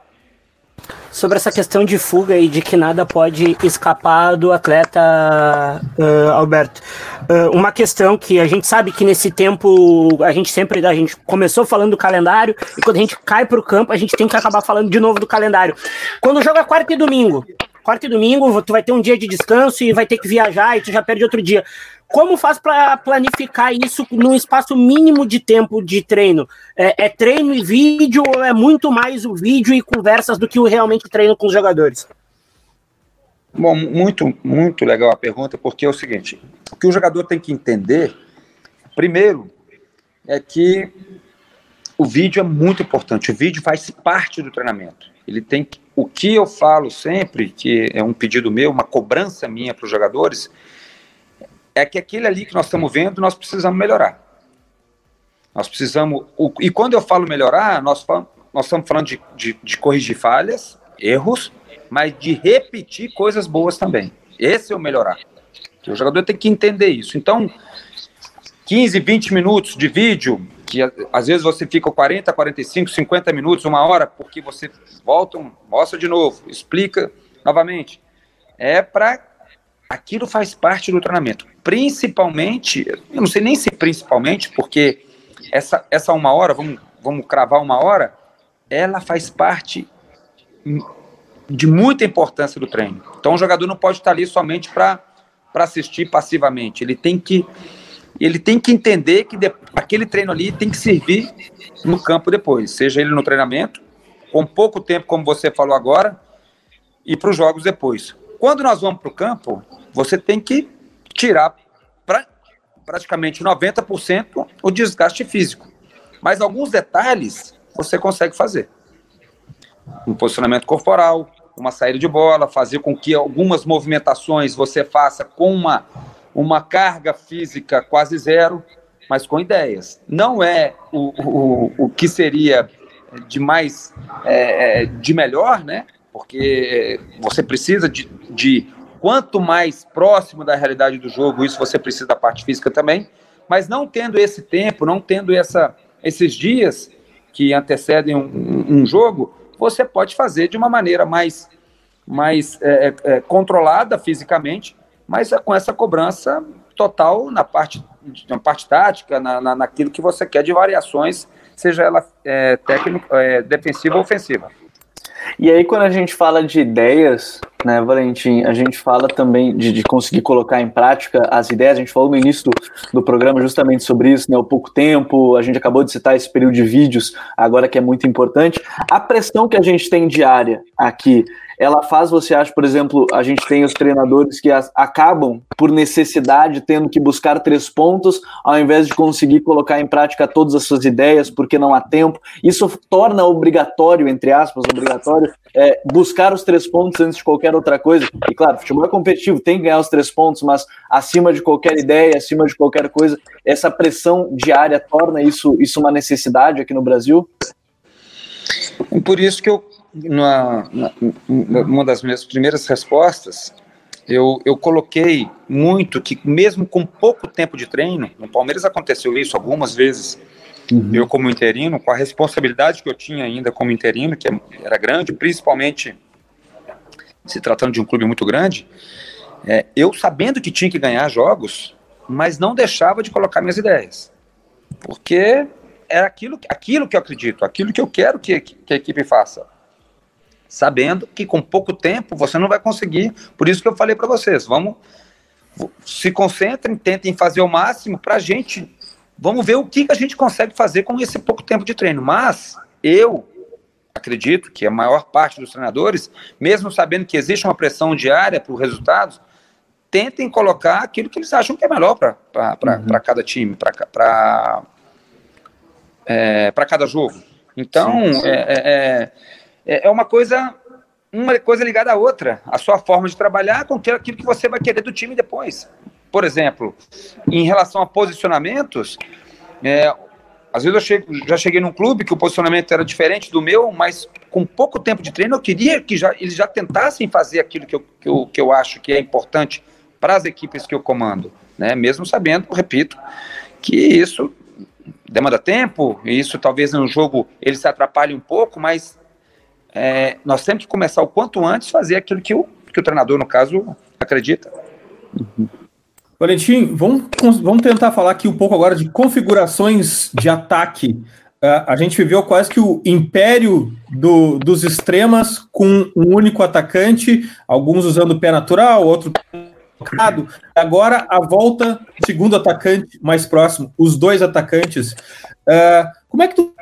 sobre essa questão de fuga e de que nada pode escapar do atleta uh, Alberto. Uh, uma questão que a gente sabe que nesse tempo a gente sempre a gente começou falando do calendário e quando a gente cai para o campo a gente tem que acabar falando de novo do calendário. Quando joga quarta e domingo, quarta e domingo tu vai ter um dia de descanso e vai ter que viajar e tu já perde outro dia. Como faz para planificar isso num espaço mínimo de tempo de treino? É, é, treino e vídeo ou é muito mais o vídeo e conversas do que o realmente treino com os jogadores? Bom, muito, muito legal a pergunta, porque é o seguinte: o que o jogador tem que entender, primeiro, é que o vídeo é muito importante. O vídeo faz parte do treinamento. Ele tem que, o que eu falo sempre, que é um pedido meu, uma cobrança minha para os jogadores, é que aquele ali que nós estamos vendo, nós precisamos melhorar. Nós precisamos. O, e quando eu falo melhorar, nós, nós estamos falando de, de, de corrigir falhas, erros, mas de repetir coisas boas também. Esse é o melhorar. O jogador tem que entender isso. Então, 15, 20 minutos de vídeo, que às vezes você fica 40, 45, 50 minutos, uma hora, porque você volta, mostra de novo, explica novamente. É para aquilo faz parte do treinamento. Principalmente, eu não sei nem se principalmente, porque essa, essa uma hora, vamos, vamos cravar uma hora, ela faz parte de muita importância do treino. Então o jogador não pode estar ali somente para assistir passivamente. Ele tem que ele tem que entender que de, aquele treino ali tem que servir no campo depois, seja ele no treinamento, com pouco tempo, como você falou agora, e para os jogos depois. Quando nós vamos para o campo, você tem que tirar pra, praticamente 90% o desgaste físico. Mas alguns detalhes você consegue fazer. Um posicionamento corporal, uma saída de bola, fazer com que algumas movimentações você faça com uma, uma carga física quase zero, mas com ideias. Não é o, o, o que seria de mais, é, é, de melhor, né? Porque você precisa de, de quanto mais próximo da realidade do jogo, isso você precisa da parte física também, mas não tendo esse tempo, não tendo essa, esses dias que antecedem um, um jogo, você pode fazer de uma maneira mais, mais é, é, é controlada fisicamente, mas com essa cobrança total na parte, na parte tática, na, na, naquilo que você quer de variações, seja ela é, técnica, é, defensiva ou ofensiva. E aí, quando a gente fala de ideias, né, Valentim, a gente fala também de, de, conseguir colocar em prática as ideias. A gente falou no início do, do, programa justamente sobre isso, né, o pouco tempo. A gente acabou de citar esse período de vídeos, agora que é muito importante. A pressão que a gente tem diária aqui ela faz, você acha, por exemplo, a gente tem os treinadores que as, acabam, por necessidade, tendo que buscar três pontos, ao invés de conseguir colocar em prática todas as suas ideias, porque não há tempo. Isso torna obrigatório, entre aspas, obrigatório, é, buscar os três pontos antes de qualquer outra coisa. E claro, futebol é competitivo, tem que ganhar os três pontos, mas acima de qualquer ideia, acima de qualquer coisa, essa pressão diária torna isso, isso uma necessidade aqui no Brasil? Por isso que eu numa, numa das minhas primeiras respostas, eu, eu coloquei muito que, mesmo com pouco tempo de treino, no Palmeiras aconteceu isso algumas vezes, uhum. eu como interino, com a responsabilidade que eu tinha ainda como interino, que era grande, principalmente se tratando de um clube muito grande, é, eu sabendo que tinha que ganhar jogos, mas não deixava de colocar minhas ideias. Porque era aquilo, aquilo que eu acredito, aquilo que eu quero que, que a equipe faça sabendo que com pouco tempo você não vai conseguir. Por isso que eu falei para vocês, vamos se concentrem, tentem fazer o máximo para a gente. Vamos ver o que, que a gente consegue fazer com esse pouco tempo de treino. Mas eu acredito que a maior parte dos treinadores, mesmo sabendo que existe uma pressão diária para os resultados, tentem colocar aquilo que eles acham que é melhor para uhum. cada time, para é, cada jogo. Então, sim, sim. É, é, é é, uma coisa uma coisa ligada à outra, a sua forma de trabalhar com aquilo que você vai querer do time depois. Por exemplo, em relação a posicionamentos, é, às vezes eu chego, já cheguei num clube que o posicionamento era diferente do meu, mas com pouco tempo de treino eu queria que já, eles já tentassem fazer aquilo que eu, que eu, que eu acho que é importante para as equipes que eu comando, né? mesmo sabendo, repito, que isso demanda tempo, e isso talvez no jogo ele se atrapalhe um pouco, mas é, nós temos que começar o quanto antes fazer aquilo que o, que o treinador, no caso, acredita. Uhum. Valentim, vamos, vamos tentar falar aqui um pouco agora de configurações de ataque. Uh, a gente viveu quase que o império do, dos extremas com um único atacante, alguns usando o pé natural, outro Agora a volta, segundo atacante mais próximo, os dois atacantes. Uh, como é que tu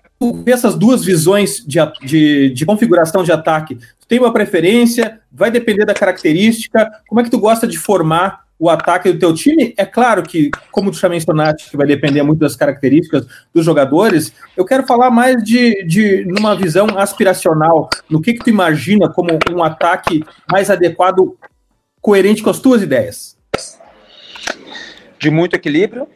essas duas visões de, de, de, configuração de ataque? Tu tem uma preferência? Vai depender da característica? Como é que tu gosta de formar o ataque do teu time? É claro que, como tu já mencionaste, que vai depender muito das características dos jogadores, eu quero falar mais de, de numa visão aspiracional, no que, que tu imagina como um ataque mais adequado, coerente com as tuas ideias? De muito equilíbrio,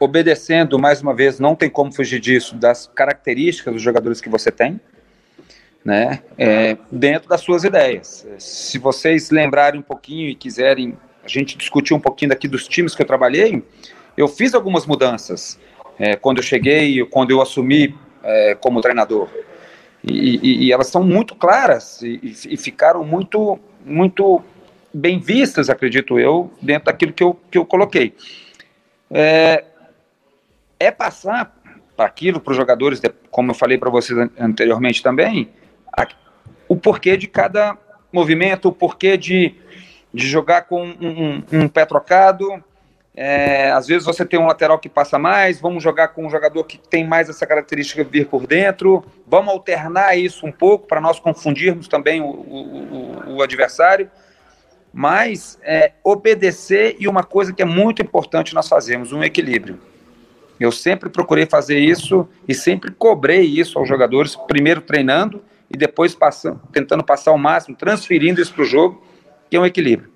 obedecendo, mais uma vez, não tem como fugir disso, das características dos jogadores que você tem, né, é, dentro das suas ideias. Se vocês lembrarem um pouquinho e quiserem, a gente discutir um pouquinho daqui dos times que eu trabalhei, eu fiz algumas mudanças é, quando eu cheguei, quando eu assumi é, como treinador. E, e, e, elas são muito claras e, e, ficaram muito, muito bem vistas, acredito eu, dentro daquilo que eu, que eu coloquei. É, é passar para aquilo, para os jogadores, como eu falei para vocês anteriormente também, a, o porquê de cada movimento, o porquê de, de jogar com um, um, um pé trocado, É, às vezes você tem um lateral que passa mais, vamos jogar com um jogador que tem mais essa característica de vir por dentro, vamos alternar isso um pouco para nós confundirmos também o, o, o adversário, mas é, obedecer e uma coisa que é muito importante nós fazemos, um equilíbrio. Eu sempre procurei fazer isso e sempre cobrei isso aos jogadores, primeiro treinando e depois passando, tentando passar o máximo, transferindo isso para o jogo, que é um equilíbrio.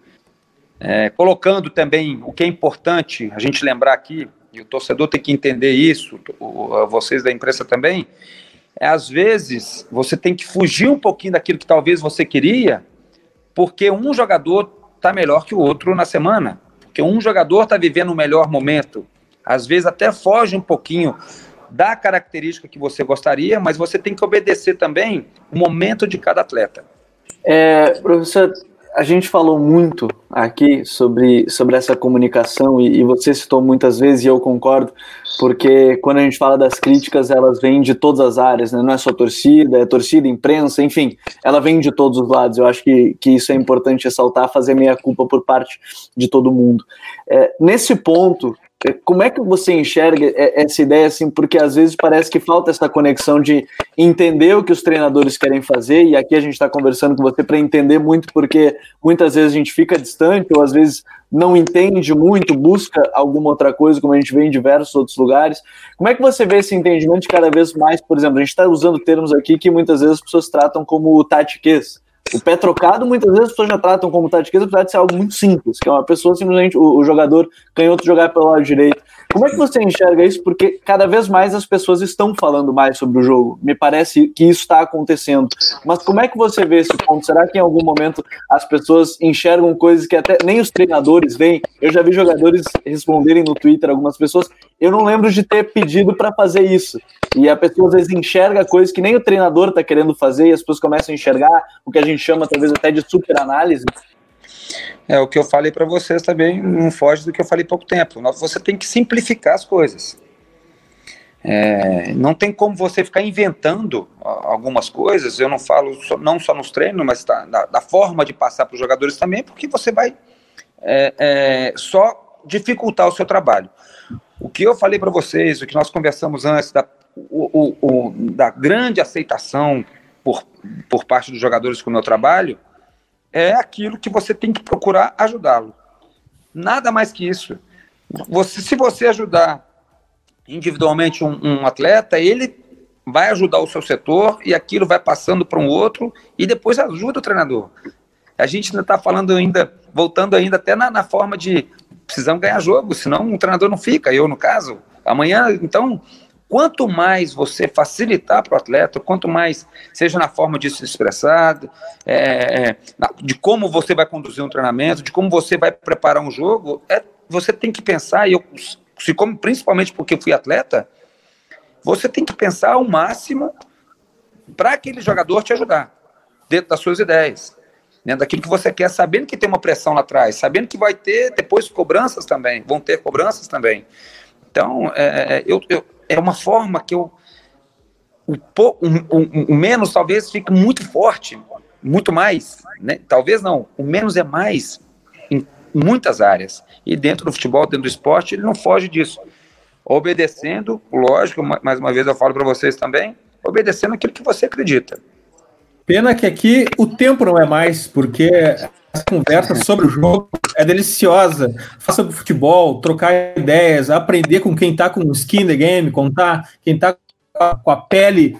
É, colocando também o que é importante a gente lembrar aqui, e o torcedor tem que entender isso, vocês da imprensa também, é às vezes você tem que fugir um pouquinho daquilo que talvez você queria, porque um jogador está melhor que o outro na semana, porque um jogador está vivendo o um melhor momento, às vezes até foge um pouquinho da característica que você gostaria, mas você tem que obedecer também o momento de cada atleta. É, professor, a gente falou muito aqui sobre, sobre essa comunicação e, e, você citou muitas vezes, e eu concordo, porque quando a gente fala das críticas, elas vêm de todas as áreas, né? não é só torcida, é torcida, imprensa, enfim, ela vem de todos os lados. Eu acho que, que isso é importante ressaltar, fazer meia culpa por parte de todo mundo. É, nesse ponto, como é que você enxerga essa ideia assim? Porque às vezes parece que falta essa conexão de entender o que os treinadores querem fazer, e aqui a gente está conversando com você para entender muito, porque muitas vezes a gente fica distante, ou às vezes não entende muito, busca alguma outra coisa, como a gente vê em diversos outros lugares. Como é que você vê esse entendimento de cada vez mais, por exemplo, a gente está usando termos aqui que muitas vezes as pessoas tratam como tatiquês o pé trocado, muitas vezes as pessoas já tratam como tatiqueza, apesar de ser algo muito simples, que é uma pessoa simplesmente, o, o jogador canhoto jogar pelo lado direito. Como é que você enxerga isso? Porque cada vez mais as pessoas estão falando mais sobre o jogo. Me parece que isso está acontecendo. Mas como é que você vê esse ponto? Será que em algum momento as pessoas enxergam coisas que até nem os treinadores veem? Eu já vi jogadores responderem no Twitter, algumas pessoas, eu não lembro de ter pedido para fazer isso. E a pessoa às vezes enxerga coisas que nem o treinador está querendo fazer e as pessoas começam a enxergar o que a gente chama talvez até de super análise. É o que eu falei para vocês também, não foge do que eu falei pouco tempo. Você tem que simplificar as coisas. É, não tem como você ficar inventando algumas coisas. Eu não falo só, não só nos treinos, mas da, da, da forma de passar para os jogadores também, porque você vai é, é, só dificultar o seu trabalho. O que eu falei para vocês, o que nós conversamos antes da, o, o, o, da grande aceitação por, por parte dos jogadores com o meu trabalho, é aquilo que você tem que procurar ajudá-lo. Nada mais que isso. Você, se você ajudar individualmente um, um, atleta, ele vai ajudar o seu setor e aquilo vai passando para um outro e depois ajuda o treinador. A gente ainda está falando ainda, voltando ainda até na, na forma de precisamos ganhar jogo, senão o treinador não fica, eu no caso. Amanhã, então, Quanto mais você facilitar para o atleta, quanto mais, seja na forma de se expressar, é, é de como você vai conduzir um treinamento, de como você vai preparar um jogo, é, você tem que pensar, e eu, se como, principalmente porque fui atleta, você tem que pensar ao máximo para aquele jogador te ajudar, dentro das suas ideias, dentro daquilo que você quer, sabendo que tem uma pressão lá atrás, sabendo que vai ter depois cobranças também, vão ter cobranças também. Então, é, é eu, eu é uma forma que eu. O, o, o, menos talvez fique muito forte, muito mais. Né? Talvez não, o menos é mais em muitas áreas. E dentro do futebol, dentro do esporte, ele não foge disso. Obedecendo, lógico, mais uma vez eu falo para vocês também, obedecendo aquilo que você acredita. Pena que aqui o tempo não é mais, porque essa conversa sobre o jogo é deliciosa. Faça do futebol, trocar ideias, aprender com quem está com skin the game, contar quem está com a pele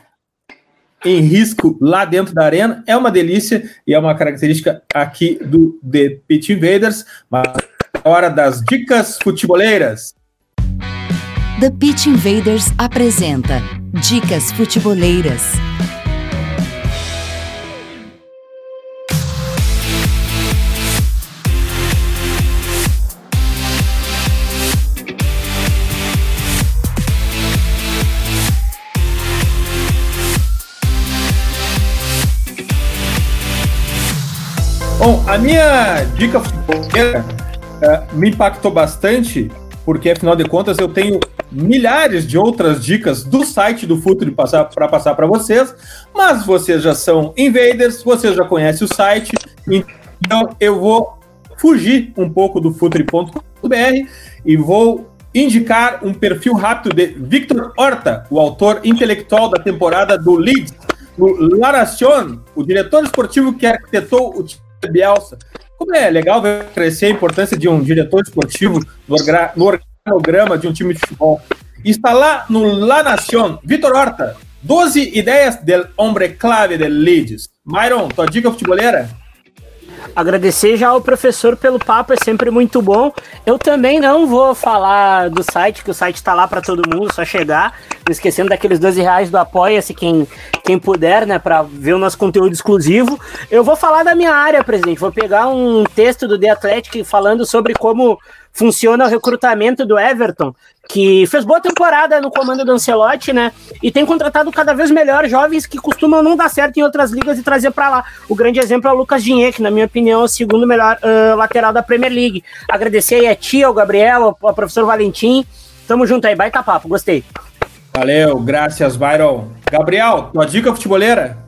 em risco lá dentro da arena. É uma delícia e é uma característica aqui do The Pit Invaders. Mas é hora das dicas futeboleiras. The Pitch Invaders apresenta Dicas Futeboleiras. Bom, a minha dica uh, me impactou bastante, porque afinal de contas eu tenho milhares de outras dicas do site do Futuri para passar para vocês, mas vocês já são invaders, vocês já conhecem o site, então eu vou fugir um pouco do futuri.com.br e vou indicar um perfil rápido de Victor Horta, o autor intelectual da temporada do Leeds, no La Nación, o diretor esportivo que arquitetou o time Bielsa. Como é legal ver crescer a importância de um diretor esportivo no, no organograma de um time de futebol. Está lá no La Nación. Vitor Horta, 12 ideias del hombre clave del Leeds. Myron, tua dica futeboleira? Agradecer já ao professor pelo papo, é sempre muito bom. Eu também não vou falar do site, que o site está lá para todo mundo, só chegar. Não esquecendo daqueles 12 reais do Apoia-se, quem, quem puder, né, para ver o nosso conteúdo exclusivo. Eu vou falar da minha área, presidente. Vou pegar um texto do The Athletic falando sobre como funciona o recrutamento do Everton, que fez boa temporada no comando do Ancelotti, né? E tem contratado cada vez melhor jovens que costumam não dar certo em outras ligas e trazer para lá. O grande exemplo é o Lucas Dinhe, que na minha opinião é o segundo melhor uh, lateral da Premier League. Agradecer aí a tia, ao Gabriel, ao, ao professor Valentim. Tamo junto aí, baita papo, gostei. Valeu, graças, Byron. Gabriel, tua dica futeboleira?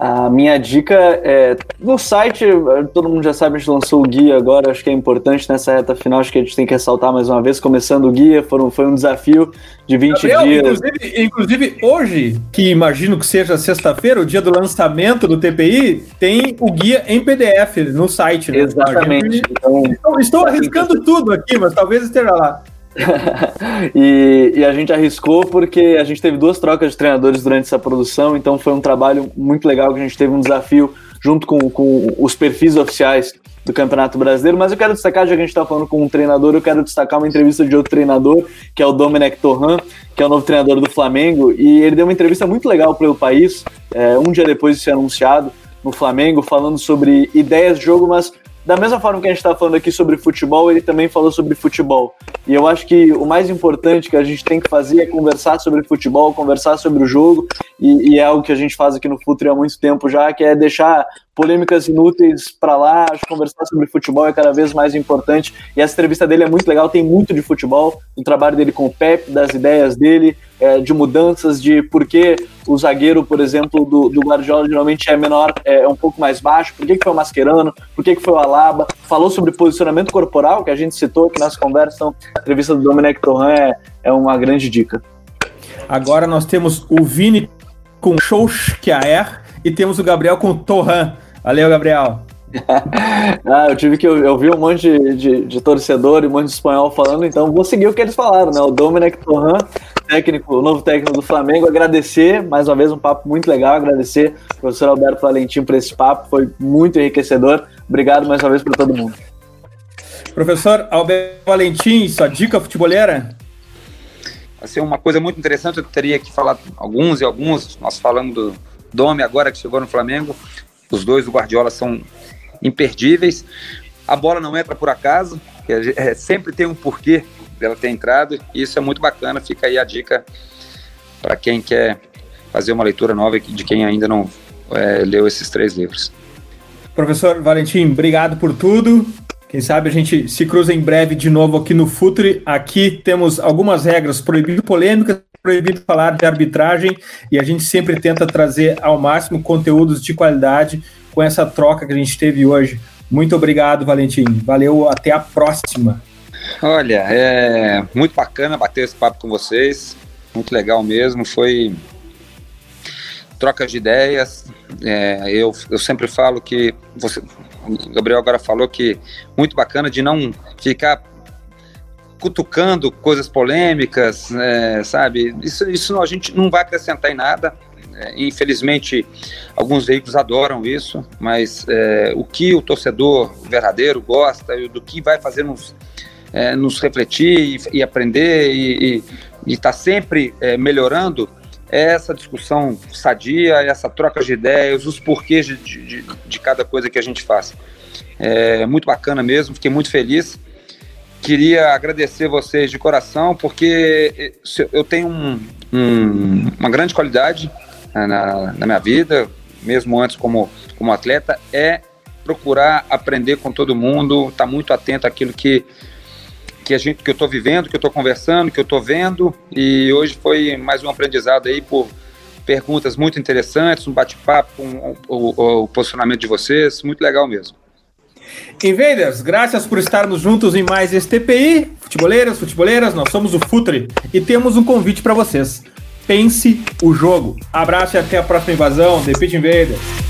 A minha dica é no site, todo mundo já sabe, a gente lançou o guia agora, acho que é importante nessa reta final, acho que a gente tem que ressaltar mais uma vez, começando o guia, foram, foi um desafio de 20 Gabriel, dias. Inclusive, inclusive, hoje, que imagino que seja sexta-feira, o dia do lançamento do TPI, tem o guia em PDF no site. Né? Exatamente. Então, estou, estou arriscando tudo aqui, mas talvez esteja lá. e, e, a gente arriscou porque a gente teve duas trocas de treinadores durante essa produção, então foi um trabalho muito legal que a gente teve um desafio junto com, com os perfis oficiais do Campeonato Brasileiro, mas eu quero destacar, já que a gente está falando com um treinador, eu quero destacar uma entrevista de outro treinador, que é o Domenech Torran, que é o novo treinador do Flamengo, e ele deu uma entrevista muito legal para o país, é, um dia depois de ser anunciado no Flamengo, falando sobre ideias de jogo, mas da mesma forma que a gente está falando aqui sobre futebol, ele também falou sobre futebol. E eu acho que o mais importante que a gente tem que fazer é conversar sobre futebol, conversar sobre o jogo, e, e é algo que a gente faz aqui no Futuro há muito tempo já, que é deixar polêmicas inúteis para lá, acho que conversar sobre futebol é cada vez mais importante. E essa entrevista dele é muito legal, tem muito de futebol, o trabalho dele com o Pep, das ideias dele, é, de mudanças, de por que o zagueiro, por exemplo, do, do Guardiola geralmente é menor, é, é um pouco mais baixo, por que, que foi o Mascherano, por que, que foi o Alaba, falou sobre posicionamento corporal, que a gente citou aqui nas conversas, então, a entrevista do Domenech Torran é, é uma grande dica. Agora nós temos o Vini com Solskjaer e temos o Gabriel com Torran. Valeu, Gabriel. ah, eu tive que eu, vi um monte de, de, de, torcedor e um monte de espanhol falando, então vou seguir o que eles falaram, né? O Domenech Torran, técnico, o novo técnico do Flamengo, agradecer mais uma vez um papo muito legal, agradecer ao professor Alberto Valentim por esse papo, foi muito enriquecedor. Obrigado mais uma vez para todo mundo. Professor Alberto Valentim, sua dica futeboleira? Vai ser uma coisa muito interessante, eu teria que falar alguns e alguns, nós falamos do Dome agora que chegou no Flamengo, os dois do Guardiola são imperdíveis. A bola não entra por acaso, é, sempre tem um porquê dela ter entrado, e isso é muito bacana. Fica aí a dica para quem quer fazer uma leitura nova de quem ainda não é, leu esses três livros. Professor Valentim, obrigado por tudo. Quem sabe a gente se cruza em breve de novo aqui no Futre. Aqui temos algumas regras, proibido polêmicas, proibido falar de arbitragem e a gente sempre tenta trazer ao máximo conteúdos de qualidade com essa troca que a gente teve hoje. Muito obrigado, Valentim. Valeu, até a próxima. Olha, é muito bacana bater esse papo com vocês. Muito legal mesmo. Foi trocas de ideias. É, eu, eu sempre falo que você, o Gabriel agora falou que muito bacana de não ficar cutucando coisas polêmicas, é, sabe? Isso, isso a gente não vai acrescentar em nada. É, infelizmente, alguns veículos adoram isso, mas é, o que o torcedor verdadeiro gosta, do que vai fazer nos, é, nos refletir e, e aprender e estar tá sempre é, melhorando, é essa discussão sadia, essa troca de ideias, os porquês de, de, de cada coisa que a gente faz. É muito bacana mesmo, fiquei muito feliz. Queria agradecer vocês de coração, porque eu tenho um, um, uma grande qualidade na, na, minha vida, mesmo antes como, como atleta, é procurar aprender com todo mundo, estar tá muito atento àquilo que, que, a gente, que eu estou vivendo, que eu estou conversando, que eu estou vendo. E hoje foi mais um aprendizado aí por perguntas muito interessantes, um bate-papo, um, o, o posicionamento de vocês, muito legal mesmo. Invaders, graças por estarmos juntos em mais este TPI. Futeboleiras, futeboleiras, nós somos o Futre e temos um convite para vocês. Pense o jogo. Abraço e até a próxima invasão. The Invaders.